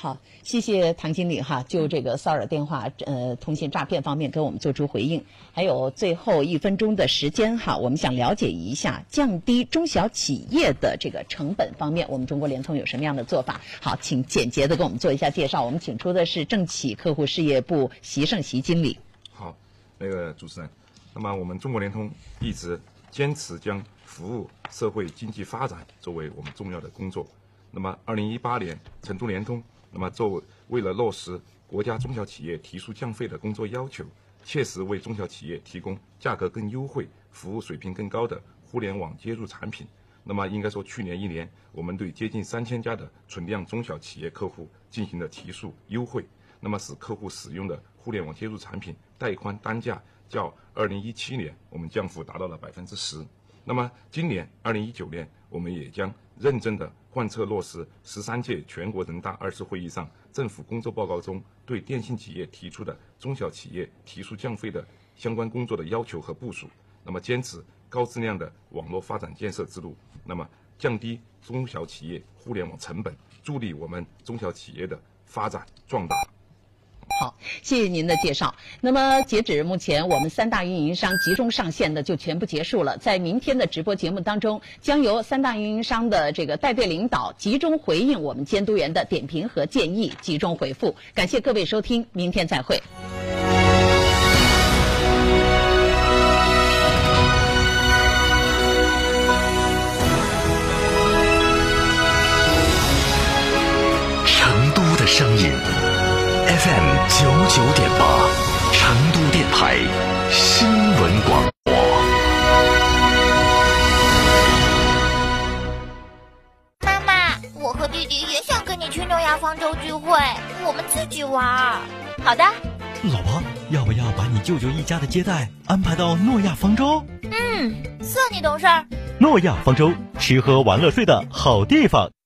好，谢谢唐经理哈，就这个骚扰电话呃通信诈骗方面给我们做出回应。还有最后一分钟的时间哈，我们想了解一下降低中小企业的这个成本方面，我们中国联通有什么样的做法？好，请简洁的给我们做一下介绍。我们请出的是政企客户事业部席胜席经理。好，那个主持人，那么我们中国联通一直坚持将服务社会经济发展作为我们重要的工作。那么，二零一八年，成都联通。那么，作为为了落实国家中小企业提速降费的工作要求，切实为中小企业提供价格更优惠、服务水平更高的互联网接入产品，那么应该说，去年一年，我们对接近三千家的存量中小企业客户进行了提速优惠，那么使客户使用的互联网接入产品带宽单价较二零一七年我们降幅达到了百分之十。那么今年二零一九年，我们也将认真的。贯彻落实十三届全国人大二次会议上政府工作报告中对电信企业提出的中小企业提速降费的相关工作的要求和部署，那么坚持高质量的网络发展建设之路，那么降低中小企业互联网成本，助力我们中小企业的发展壮大。好，谢谢您的介绍。那么，截止目前，我们三大运营商集中上线的就全部结束了。在明天的直播节目当中，将由三大运营商的这个带队领导集中回应我们监督员的点评和建议，集中回复。感谢各位收听，明天再会。广播。妈妈，我和弟弟也想跟你去诺亚方舟聚会，我们自己玩。好的。老婆，要不要把你舅舅一家的接待安排到诺亚方舟？嗯，算你懂事儿。诺亚方舟，吃喝玩乐睡的好地方。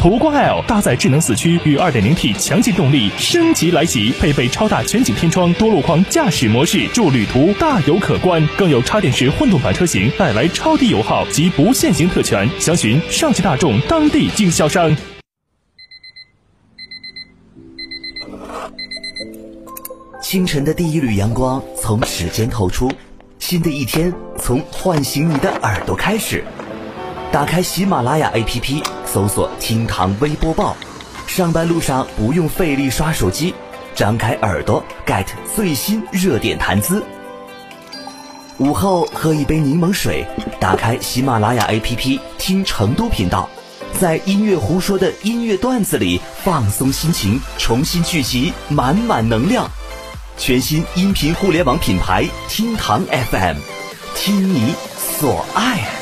途观 L 搭载智能四驱与 2.0T 强劲动力升级来袭，配备超大全景天窗、多路况驾驶模式，助旅途大有可观。更有插电式混动版车型带来超低油耗及不限行特权。详询上汽大众当地经销商。清晨的第一缕阳光从指尖透出，新的一天从唤醒你的耳朵开始。打开喜马拉雅 APP，搜索“听堂微播报”，上班路上不用费力刷手机，张开耳朵 get 最新热点谈资。午后喝一杯柠檬水，打开喜马拉雅 APP 听成都频道，在音乐胡说的音乐段子里放松心情，重新聚集满满能量。全新音频互联网品牌听堂 FM，听你所爱。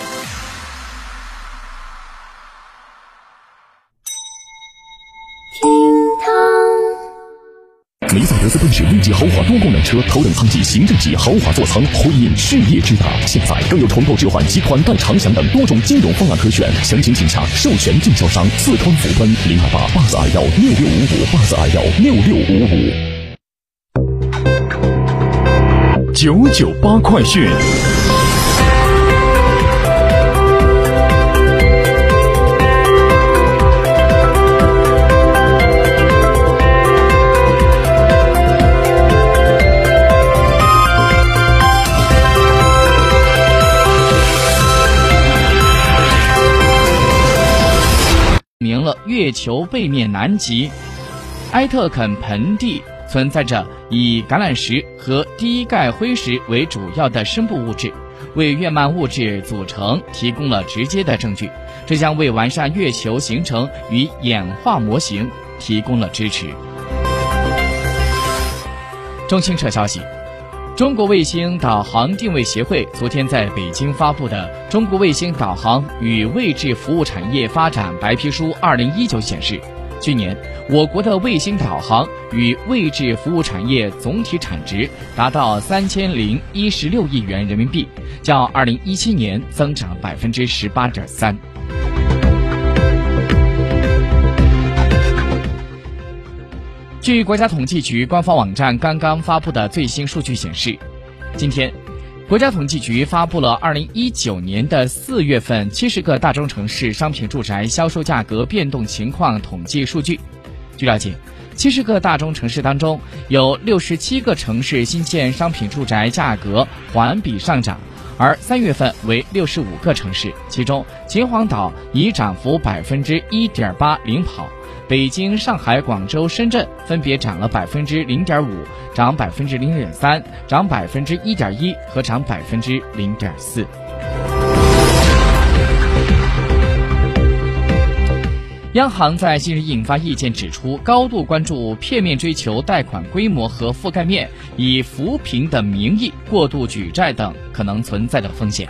梅赛德斯奔驰 V 级豪华多功能车，头等舱级、行政级豪华座舱，辉映事业之大。现在更有重构置换及款待长享等多种金融方案可选，详情请洽授权经销商四川福奔零二八八四二幺六六五五八四二幺六六五五。九九八快讯。月球背面南极，埃特肯盆地存在着以橄榄石和低钙灰石为主要的深部物质，为月幔物质组成提供了直接的证据。这将为完善月球形成与演化模型提供了支持。中青社消息。中国卫星导航定位协会昨天在北京发布的《中国卫星导航与位置服务产业发展白皮书（二零一九）》显示，去年我国的卫星导航与位置服务产业总体产值达到三千零一十六亿元人民币，较二零一七年增长百分之十八点三。据国家统计局官方网站刚刚发布的最新数据显示，今天，国家统计局发布了2019年的四月份七十个大中城市商品住宅销售价格变动情况统计数据。据了解，七十个大中城市当中，有六十七个城市新建商品住宅价格环比上涨，而三月份为六十五个城市，其中秦皇岛以涨幅百分之一点八领跑。北京、上海、广州、深圳分别涨了百分之零点五、涨百分之零点三、涨百分之一点一和涨百分之零点四。央行在近日印发意见，指出高度关注片面追求贷款规模和覆盖面，以扶贫的名义过度举债等可能存在的风险。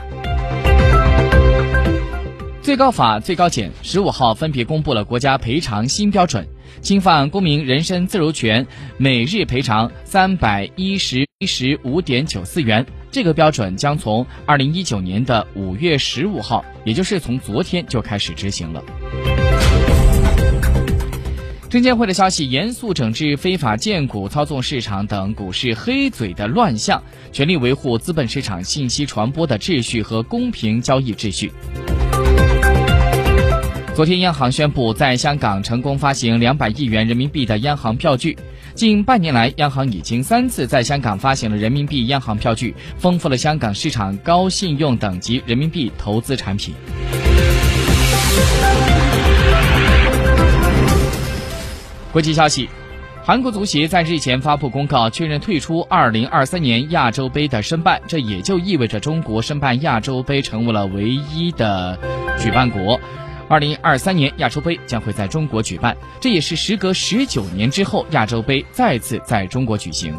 最高法、最高检十五号分别公布了国家赔偿新标准，侵犯公民人身自由权每日赔偿三百一十一十五点九四元。这个标准将从二零一九年的五月十五号，也就是从昨天就开始执行了。证监会的消息：严肃整治非法荐股、操纵市场等股市黑嘴的乱象，全力维护资本市场信息传播的秩序和公平交易秩序。昨天，央行宣布在香港成功发行两百亿元人民币的央行票据。近半年来，央行已经三次在香港发行了人民币央行票据，丰富了香港市场高信用等级人民币投资产品。国际消息：韩国足协在日前发布公告，确认退出2023年亚洲杯的申办，这也就意味着中国申办亚洲杯成为了唯一的举办国。二零二三年亚洲杯将会在中国举办，这也是时隔十九年之后亚洲杯再次在中国举行。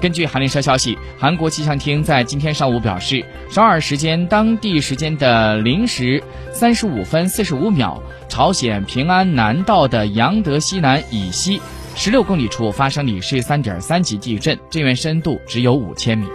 根据韩联社消息，韩国气象厅在今天上午表示，首尔时间当地时间的零时三十五分四十五秒，朝鲜平安南道的杨德西南以西十六公里处发生里氏三点三级地震，震源深度只有五千米。